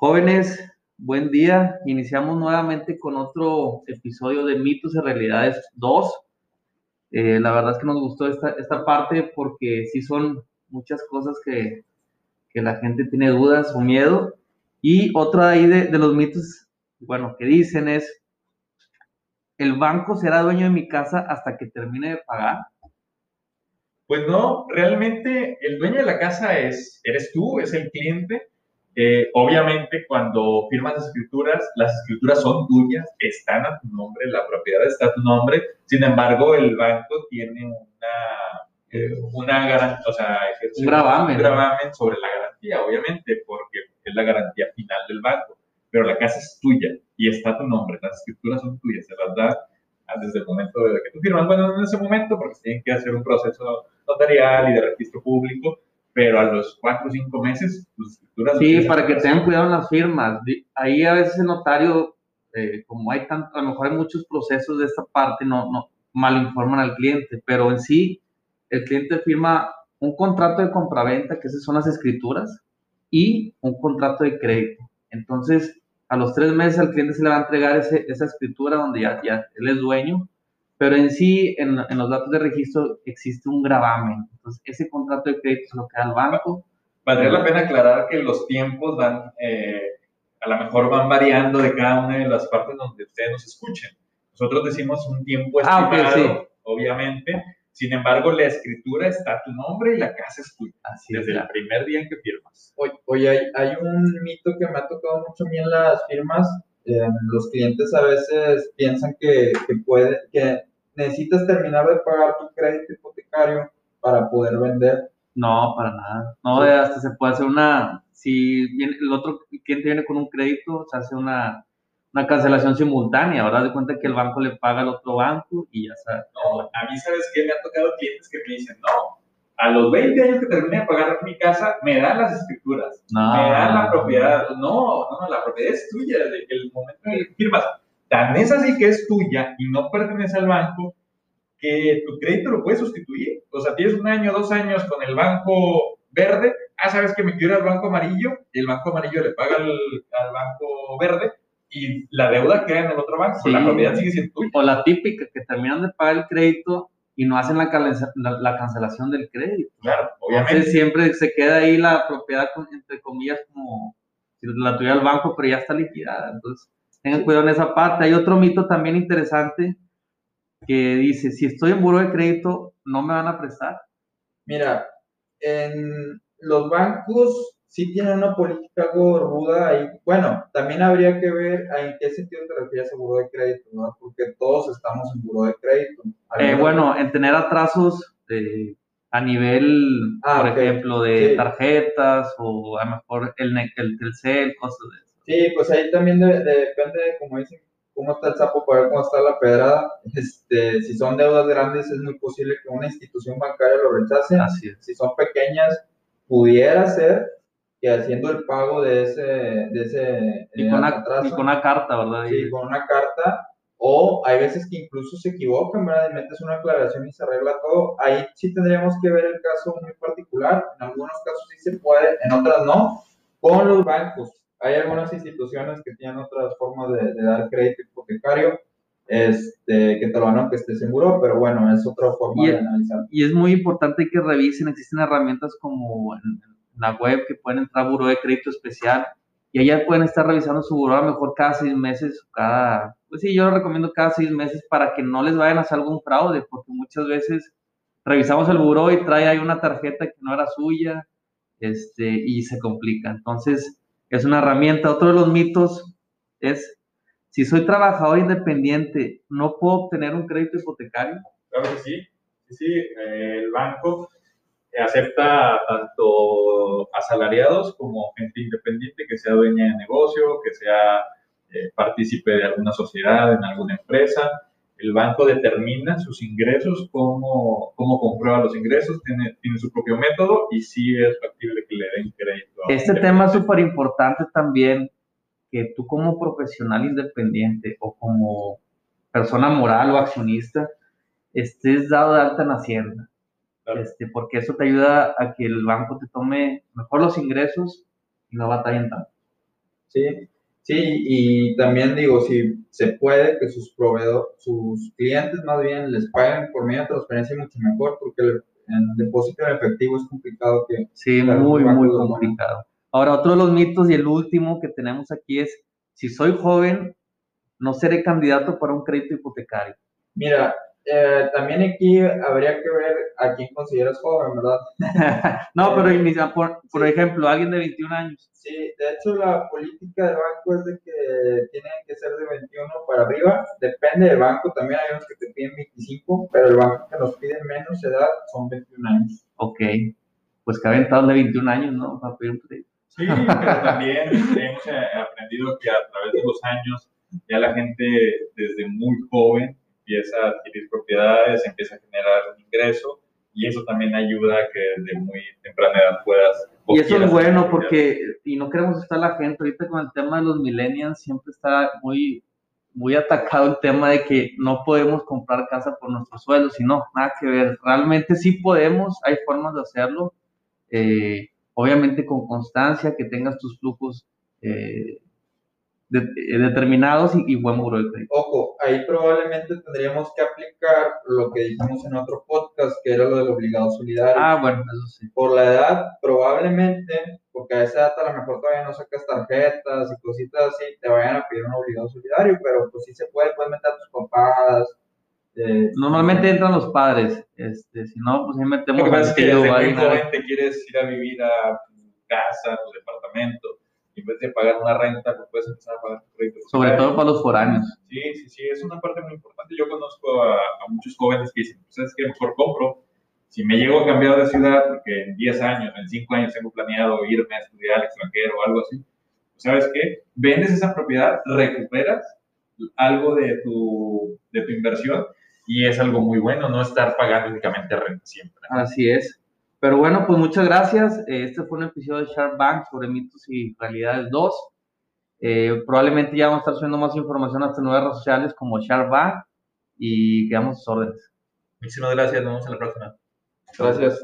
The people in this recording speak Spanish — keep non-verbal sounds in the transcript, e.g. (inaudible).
Jóvenes, buen día. Iniciamos nuevamente con otro episodio de Mitos y Realidades 2. Eh, la verdad es que nos gustó esta, esta parte porque sí son muchas cosas que, que la gente tiene dudas o miedo. Y otro ahí de, de los mitos, bueno, que dicen es, ¿el banco será dueño de mi casa hasta que termine de pagar? Pues no, realmente el dueño de la casa es, eres tú, es el cliente eh, obviamente, cuando firmas las escrituras, las escrituras son tuyas, están a tu nombre, la propiedad está a tu nombre. Sin embargo, el banco tiene una, eh, una garantía, o sea, un gravamen. sobre la garantía, obviamente, porque es la garantía final del banco. Pero la casa es tuya y está a tu nombre, las escrituras son tuyas, se las da desde el momento de que tú firmas. Bueno, en ese momento, porque tienen que hacer un proceso notarial y de registro público, pero a los cuatro o cinco meses tus escrituras... Sí, para que tengan cuidado en las firmas. Ahí a veces el notario, eh, como hay tanto, a lo mejor hay muchos procesos de esta parte, no, no mal informan al cliente, pero en sí el cliente firma un contrato de compraventa, que esas son las escrituras, y un contrato de crédito. Entonces, a los tres meses al cliente se le va a entregar ese, esa escritura donde ya, ya él es dueño pero en sí, en, en, los datos de registro existe un gravamen. Entonces, ese contrato de crédito se lo queda al banco. Valdría la pena aclarar que los tiempos van, eh, a lo mejor van variando de cada una de las partes donde ustedes nos escuchen. Nosotros decimos un tiempo estimado, ah, okay, sí. obviamente. Sin embargo, la escritura está a tu nombre y la casa es tuya. Así desde el primer día en que firmas. Oye, oye hay, hay, un mito que me ha tocado mucho a mí en las firmas. Eh, los clientes a veces piensan que, que, puede, que necesitas terminar de pagar tu crédito hipotecario para poder vender. No, para nada. No, hasta se puede hacer una, si viene, el otro cliente viene con un crédito, se hace una, una cancelación simultánea, ¿verdad? De cuenta que el banco le paga al otro banco y ya está. No, a mí, ¿sabes qué? Me han tocado clientes que me dicen, no, a los 20 años que termine de pagar mi casa, me dan las escrituras, no, me dan la propiedad. No, no, la propiedad es tuya, desde el momento en que firmas Tan es así que es tuya y no pertenece al banco que tu crédito lo puedes sustituir. O sea, tienes un año, dos años con el banco verde. Ah, sabes que me quiero al banco amarillo. Y el banco amarillo le paga al, banco verde y la deuda queda en el otro banco. la propiedad sigue siendo tuya. O la típica que terminan de pagar el crédito y no hacen la, la, cancelación del crédito. Claro, obviamente. Entonces siempre se queda ahí la propiedad, entre comillas, como si la tuviera el banco, pero ya está liquidada. Entonces, Tengan cuidado en esa parte. Hay otro mito también interesante que dice, si estoy en buro de crédito, ¿no me van a prestar? Mira, en los bancos sí tienen una política algo ruda y bueno, también habría que ver en qué sentido te refieres a buro de crédito, ¿no? Porque todos estamos en buro de crédito. Eh, bueno, en tener atrasos a nivel, ah, por ejemplo, de tarjetas o a lo mejor el, el, el CEL, cosas de eso. Sí, pues ahí también depende de, como dicen, cómo está el sapo para ver cómo está la pedrada. Este, si son deudas grandes, es muy posible que una institución bancaria lo rechace. Así Si son pequeñas, pudiera ser que haciendo el pago de ese, de ese y, con una, y con una carta, ¿verdad? Sí, con una carta. O hay veces que incluso se equivocan, ¿verdad? Y metes una aclaración y se arregla todo. Ahí sí tendríamos que ver el caso muy particular. En algunos casos sí se puede, en otras no. Con los bancos hay algunas instituciones que tienen otras formas de, dar crédito hipotecario, este, que te lo van a que esté seguro, pero bueno, es otra forma de analizar. Y es muy importante que revisen, existen herramientas como en, la web que pueden entrar a Buró de Crédito Especial y allá pueden estar revisando su buró a lo mejor cada seis meses, cada, pues sí, yo lo recomiendo cada seis meses para que no les vayan a hacer algún fraude, porque muchas veces revisamos el buró y trae ahí una tarjeta que no era suya, este, y se complica. Entonces, es una herramienta. Otro de los mitos es, si soy trabajador independiente, ¿no puedo obtener un crédito hipotecario? Claro que sí, sí, sí. el banco acepta tanto asalariados como gente independiente que sea dueña de negocio, que sea eh, partícipe de alguna sociedad, en alguna empresa el banco determina sus ingresos, cómo, cómo comprueba los ingresos, tiene, tiene su propio método y sí es factible que le den crédito. Este tema es súper importante también, que tú como profesional independiente o como persona moral o accionista estés dado de alta en Hacienda. Este, porque eso te ayuda a que el banco te tome mejor los ingresos y no batallen tanto. Sí, sí, y también digo, si se puede que sus proveedores, sus clientes más bien les paguen por medio de transferencia mucho mejor, porque el, depósito en efectivo es complicado que... Sí, muy, muy complicado. Ahora, otro de los mitos y el último que tenemos aquí es, si soy joven, no seré candidato para un crédito hipotecario. Mira, eh, también aquí habría que ver a quién consideras joven, ¿verdad? (laughs) no, pero eh, por, por ejemplo, alguien de 21 años. Sí, de hecho la política del banco es de que tienen que ser de 21 para arriba. Depende del banco, también hay unos que te piden 25, pero el banco que nos pide menos edad son 21 años. Ok, pues que aventado de 21 años, ¿no? Para pedir un. Sí, pero también hemos eh, aprendido que a través de los años ya la gente desde muy joven empieza a adquirir propiedades, empieza a generar ingreso y eso también ayuda a que desde muy temprana edad puedas. Y eso es bueno porque, y no queremos estar la gente, ahorita con el tema de los millennials siempre está muy, muy atacado el tema de que no podemos comprar casa por nuestro sueldo, sino nada que ver. Realmente sí podemos, hay formas de hacerlo, eh, obviamente con constancia, que tengas tus flujos eh, eh, determinados y, buen muro de crédito. Ojo, ahí probablemente tendríamos que aplicar lo que dijimos en otro podcast, que era lo del obligado solidario. Ah, bueno, eso sí. Por la edad, probablemente, porque a esa edad a lo mejor todavía no sacas tarjetas y cositas así, te vayan a pedir un obligado solidario, pero pues sí se puede, puedes meter a tus papás. Eh, Normalmente entran los padres, este, si no, pues ahí metemos... Lo que pasa es que desde muy joven te quieres ir a vivir a tu casa, a tu departamento, en vez de pagar una renta, pues puedes empezar a pagar tu crédito. Sobre todo para los foráneos. Sí, sí, sí, es una parte muy importante. Yo conozco a, muchos jóvenes que dicen, pues es que mejor compro. Si me llego a cambiar de ciudad, porque en 10 años, en 5 años tengo planeado irme a estudiar al extranjero o algo así, pues ¿sabes qué? Vendes esa propiedad, recuperas algo de tu, de tu inversión y es algo muy bueno, no estar pagando únicamente renta siempre. Así es. Pero bueno, pues muchas gracias. Este fue un episodio de Shark Bank sobre mitos y realidades 2. Eh, probablemente ya vamos a estar subiendo más información a nuestras nuevas redes sociales como Shark Bank y quedamos sus órdenes. Muchísimas gracias. Nos vemos en la próxima. Gracias.